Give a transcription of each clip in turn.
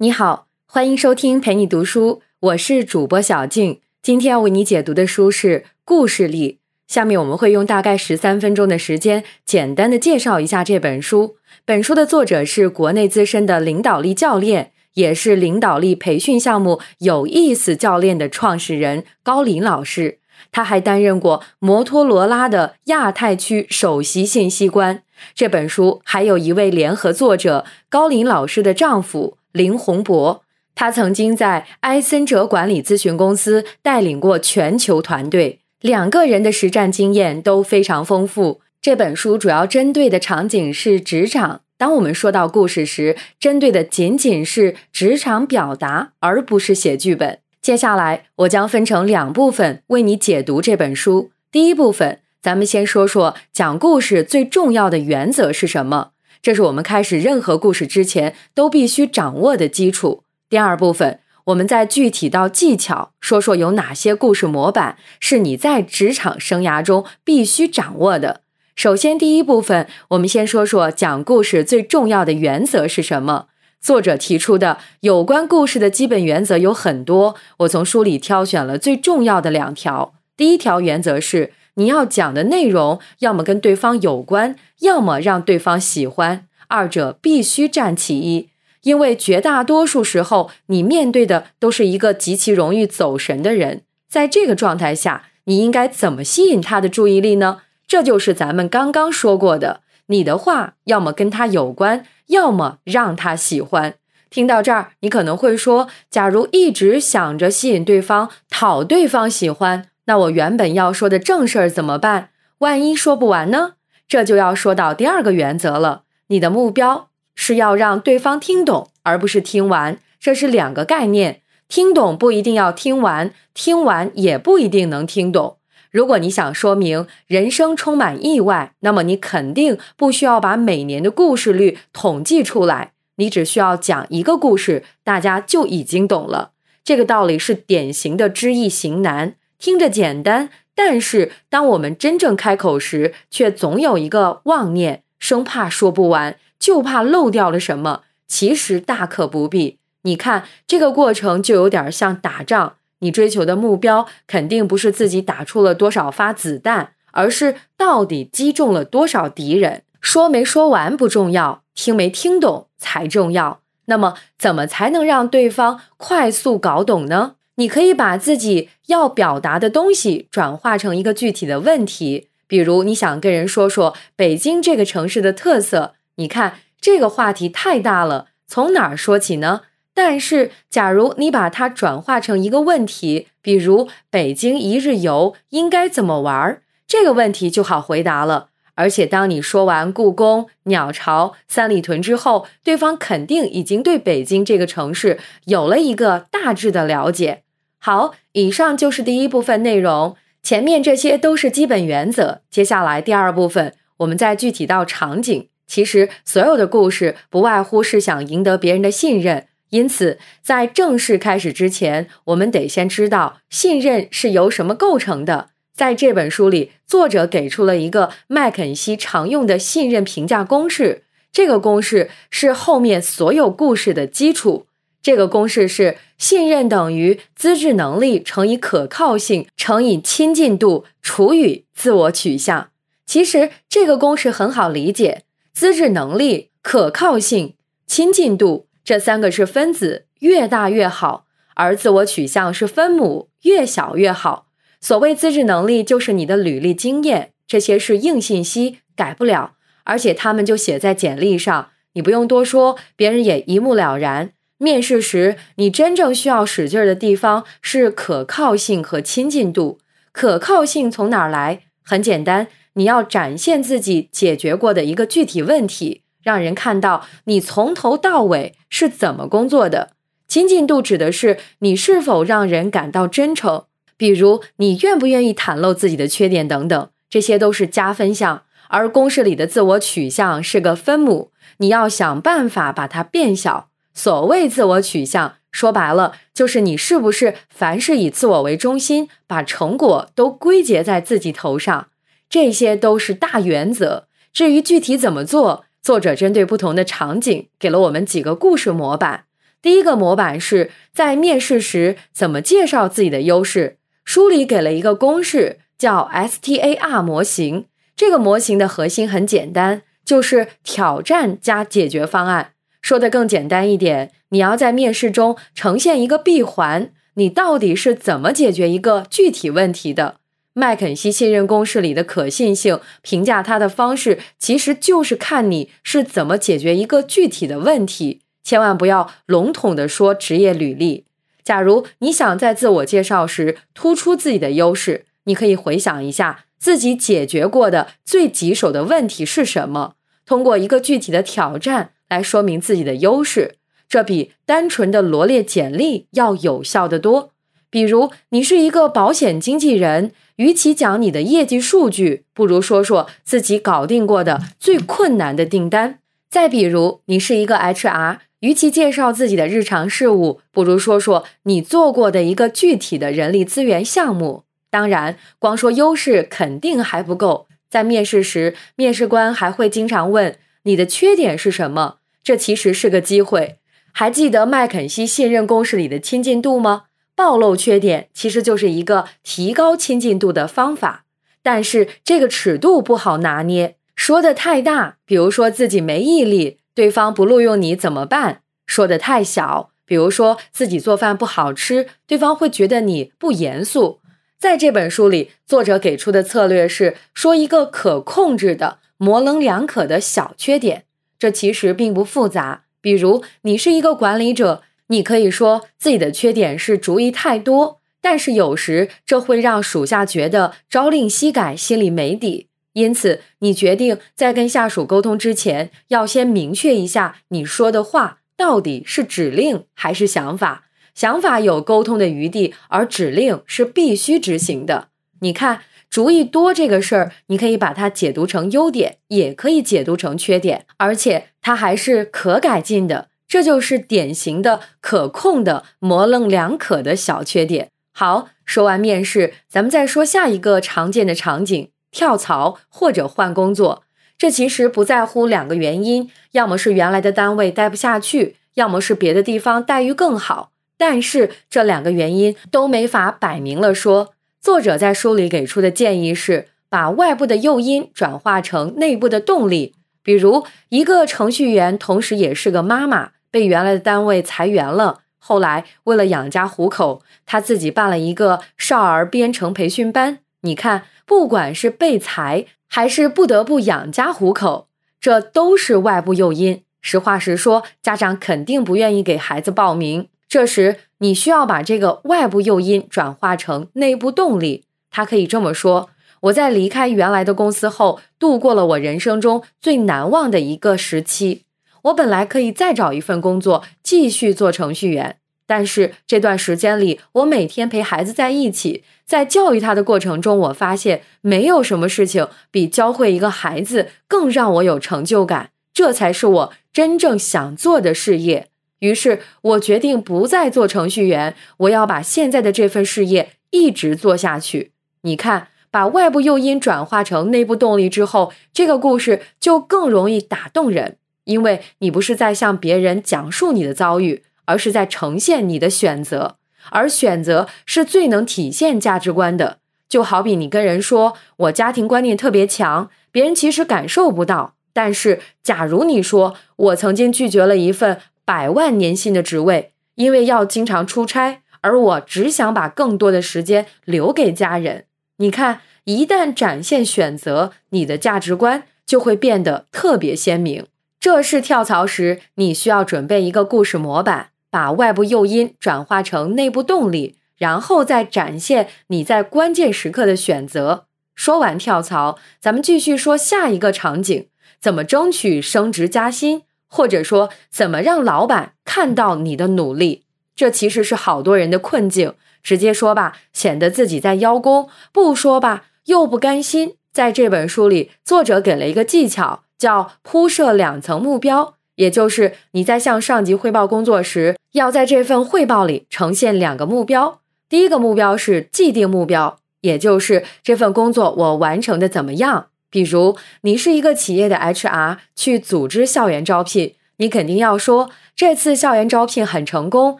你好，欢迎收听陪你读书，我是主播小静。今天要为你解读的书是《故事力》。下面我们会用大概十三分钟的时间，简单的介绍一下这本书。本书的作者是国内资深的领导力教练，也是领导力培训项目有意思教练的创始人高林老师。他还担任过摩托罗拉的亚太区首席信息官。这本书还有一位联合作者，高林老师的丈夫。林洪博，他曾经在埃森哲管理咨询公司带领过全球团队，两个人的实战经验都非常丰富。这本书主要针对的场景是职场。当我们说到故事时，针对的仅仅是职场表达，而不是写剧本。接下来，我将分成两部分为你解读这本书。第一部分，咱们先说说讲故事最重要的原则是什么。这是我们开始任何故事之前都必须掌握的基础。第二部分，我们再具体到技巧，说说有哪些故事模板是你在职场生涯中必须掌握的。首先，第一部分，我们先说说讲故事最重要的原则是什么。作者提出的有关故事的基本原则有很多，我从书里挑选了最重要的两条。第一条原则是。你要讲的内容，要么跟对方有关，要么让对方喜欢，二者必须占其一。因为绝大多数时候，你面对的都是一个极其容易走神的人。在这个状态下，你应该怎么吸引他的注意力呢？这就是咱们刚刚说过的，你的话要么跟他有关，要么让他喜欢。听到这儿，你可能会说：假如一直想着吸引对方，讨对方喜欢。那我原本要说的正事儿怎么办？万一说不完呢？这就要说到第二个原则了。你的目标是要让对方听懂，而不是听完，这是两个概念。听懂不一定要听完，听完也不一定能听懂。如果你想说明人生充满意外，那么你肯定不需要把每年的故事率统计出来，你只需要讲一个故事，大家就已经懂了。这个道理是典型的知易行难。听着简单，但是当我们真正开口时，却总有一个妄念，生怕说不完，就怕漏掉了什么。其实大可不必。你看，这个过程就有点像打仗，你追求的目标肯定不是自己打出了多少发子弹，而是到底击中了多少敌人。说没说完不重要，听没听懂才重要。那么，怎么才能让对方快速搞懂呢？你可以把自己要表达的东西转化成一个具体的问题，比如你想跟人说说北京这个城市的特色。你看这个话题太大了，从哪儿说起呢？但是，假如你把它转化成一个问题，比如北京一日游应该怎么玩，这个问题就好回答了。而且，当你说完故宫、鸟巢、三里屯之后，对方肯定已经对北京这个城市有了一个大致的了解。好，以上就是第一部分内容。前面这些都是基本原则。接下来第二部分，我们再具体到场景。其实所有的故事不外乎是想赢得别人的信任，因此在正式开始之前，我们得先知道信任是由什么构成的。在这本书里，作者给出了一个麦肯锡常用的信任评价公式，这个公式是后面所有故事的基础。这个公式是信任等于资质能力乘以可靠性乘以亲近度除以自我取向。其实这个公式很好理解，资质能力、可靠性、亲近度这三个是分子，越大越好；而自我取向是分母，越小越好。所谓资质能力，就是你的履历经验，这些是硬信息，改不了，而且他们就写在简历上，你不用多说，别人也一目了然。面试时，你真正需要使劲儿的地方是可靠性和亲近度。可靠性从哪儿来？很简单，你要展现自己解决过的一个具体问题，让人看到你从头到尾是怎么工作的。亲近度指的是你是否让人感到真诚，比如你愿不愿意袒露自己的缺点等等，这些都是加分项。而公式里的自我取向是个分母，你要想办法把它变小。所谓自我取向，说白了就是你是不是凡事以自我为中心，把成果都归结在自己头上。这些都是大原则。至于具体怎么做，作者针对不同的场景给了我们几个故事模板。第一个模板是在面试时怎么介绍自己的优势。书里给了一个公式，叫 STAR 模型。这个模型的核心很简单，就是挑战加解决方案。说的更简单一点，你要在面试中呈现一个闭环，你到底是怎么解决一个具体问题的？麦肯锡信任公式里的可信性评价它的方式，其实就是看你是怎么解决一个具体的问题。千万不要笼统的说职业履历。假如你想在自我介绍时突出自己的优势，你可以回想一下自己解决过的最棘手的问题是什么，通过一个具体的挑战来说明自己的优势，这比单纯的罗列简历要有效的多。比如，你是一个保险经纪人，与其讲你的业绩数据，不如说说自己搞定过的最困难的订单。再比如，你是一个 HR。与其介绍自己的日常事务，不如说说你做过的一个具体的人力资源项目。当然，光说优势肯定还不够。在面试时，面试官还会经常问你的缺点是什么，这其实是个机会。还记得麦肯锡信任公式里的亲近度吗？暴露缺点其实就是一个提高亲近度的方法，但是这个尺度不好拿捏，说的太大，比如说自己没毅力。对方不录用你怎么办？说的太小，比如说自己做饭不好吃，对方会觉得你不严肃。在这本书里，作者给出的策略是说一个可控制的、模棱两可的小缺点，这其实并不复杂。比如，你是一个管理者，你可以说自己的缺点是主意太多，但是有时这会让属下觉得朝令夕改，心里没底。因此，你决定在跟下属沟通之前，要先明确一下你说的话到底是指令还是想法。想法有沟通的余地，而指令是必须执行的。你看，主意多这个事儿，你可以把它解读成优点，也可以解读成缺点，而且它还是可改进的。这就是典型的可控的模棱两可的小缺点。好，说完面试，咱们再说下一个常见的场景。跳槽或者换工作，这其实不在乎两个原因，要么是原来的单位待不下去，要么是别的地方待遇更好。但是这两个原因都没法摆明了说。作者在书里给出的建议是，把外部的诱因转化成内部的动力。比如，一个程序员同时也是个妈妈，被原来的单位裁员了，后来为了养家糊口，他自己办了一个少儿编程培训班。你看。不管是被裁还是不得不养家糊口，这都是外部诱因。实话实说，家长肯定不愿意给孩子报名。这时，你需要把这个外部诱因转化成内部动力。他可以这么说：“我在离开原来的公司后，度过了我人生中最难忘的一个时期。我本来可以再找一份工作，继续做程序员。”但是这段时间里，我每天陪孩子在一起，在教育他的过程中，我发现没有什么事情比教会一个孩子更让我有成就感。这才是我真正想做的事业。于是我决定不再做程序员，我要把现在的这份事业一直做下去。你看，把外部诱因转化成内部动力之后，这个故事就更容易打动人，因为你不是在向别人讲述你的遭遇。而是在呈现你的选择，而选择是最能体现价值观的。就好比你跟人说我家庭观念特别强，别人其实感受不到。但是，假如你说我曾经拒绝了一份百万年薪的职位，因为要经常出差，而我只想把更多的时间留给家人。你看，一旦展现选择，你的价值观就会变得特别鲜明。这是跳槽时你需要准备一个故事模板。把外部诱因转化成内部动力，然后再展现你在关键时刻的选择。说完跳槽，咱们继续说下一个场景：怎么争取升职加薪，或者说怎么让老板看到你的努力？这其实是好多人的困境。直接说吧，显得自己在邀功；不说吧，又不甘心。在这本书里，作者给了一个技巧，叫铺设两层目标。也就是你在向上级汇报工作时，要在这份汇报里呈现两个目标。第一个目标是既定目标，也就是这份工作我完成的怎么样。比如你是一个企业的 HR，去组织校园招聘，你肯定要说这次校园招聘很成功，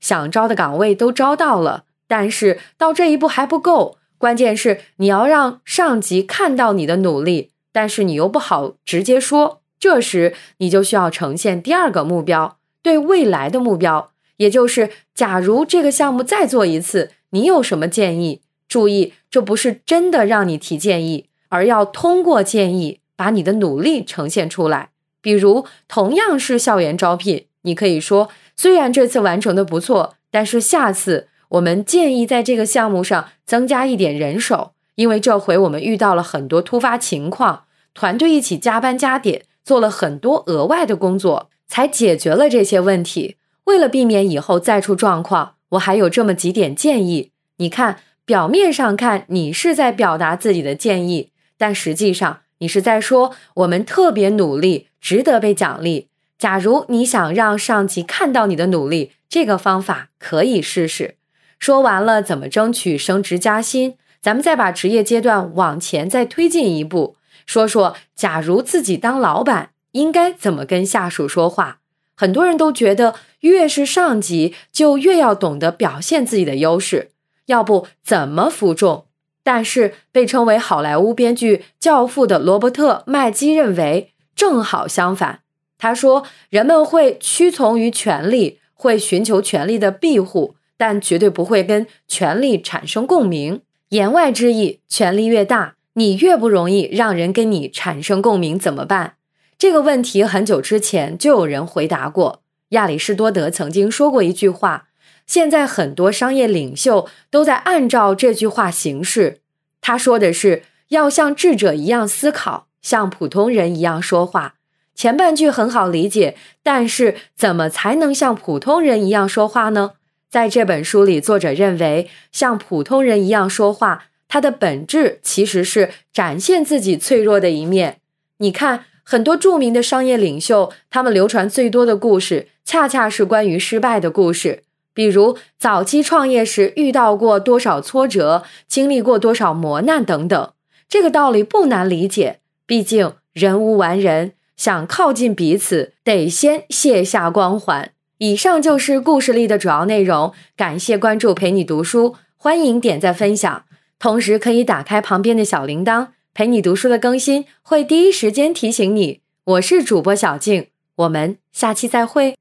想招的岗位都招到了。但是到这一步还不够，关键是你要让上级看到你的努力，但是你又不好直接说。这时你就需要呈现第二个目标，对未来的目标，也就是假如这个项目再做一次，你有什么建议？注意，这不是真的让你提建议，而要通过建议把你的努力呈现出来。比如，同样是校园招聘，你可以说：虽然这次完成的不错，但是下次我们建议在这个项目上增加一点人手，因为这回我们遇到了很多突发情况，团队一起加班加点，做了很多额外的工作，才解决了这些问题。为了避免以后再出状况，我还有这么几点建议。你看，表面上看你是在表达自己的建议，但实际上你是在说我们特别努力。值得被奖励。假如你想让上级看到你的努力，这个方法可以试试。说完了怎么争取升职加薪，咱们再把职业阶段往前再推进一步，说说假如自己当老板，应该怎么跟下属说话。很多人都觉得越是上级就越要懂得表现自己的优势，要不怎么服众？但是被称为好莱坞编剧教父的罗伯特麦基认为。正好相反，他说：“人们会屈从于权力，会寻求权力的庇护，但绝对不会跟权力产生共鸣。言外之意，权力越大，你越不容易让人跟你产生共鸣，怎么办？”这个问题很久之前就有人回答过。亚里士多德曾经说过一句话，现在很多商业领袖都在按照这句话行事。他说的是要像智者一样思考。像普通人一样说话，前半句很好理解，但是怎么才能像普通人一样说话呢？在这本书里，作者认为，像普通人一样说话，它的本质其实是展现自己脆弱的一面。你看，很多著名的商业领袖，他们流传最多的故事，恰恰是关于失败的故事，比如早期创业时遇到过多少挫折，经历过多少磨难等等。这个道理不难理解。毕竟人无完人，想靠近彼此，得先卸下光环。以上就是故事里的主要内容。感谢关注，陪你读书，欢迎点赞分享，同时可以打开旁边的小铃铛，陪你读书的更新会第一时间提醒你。我是主播小静，我们下期再会。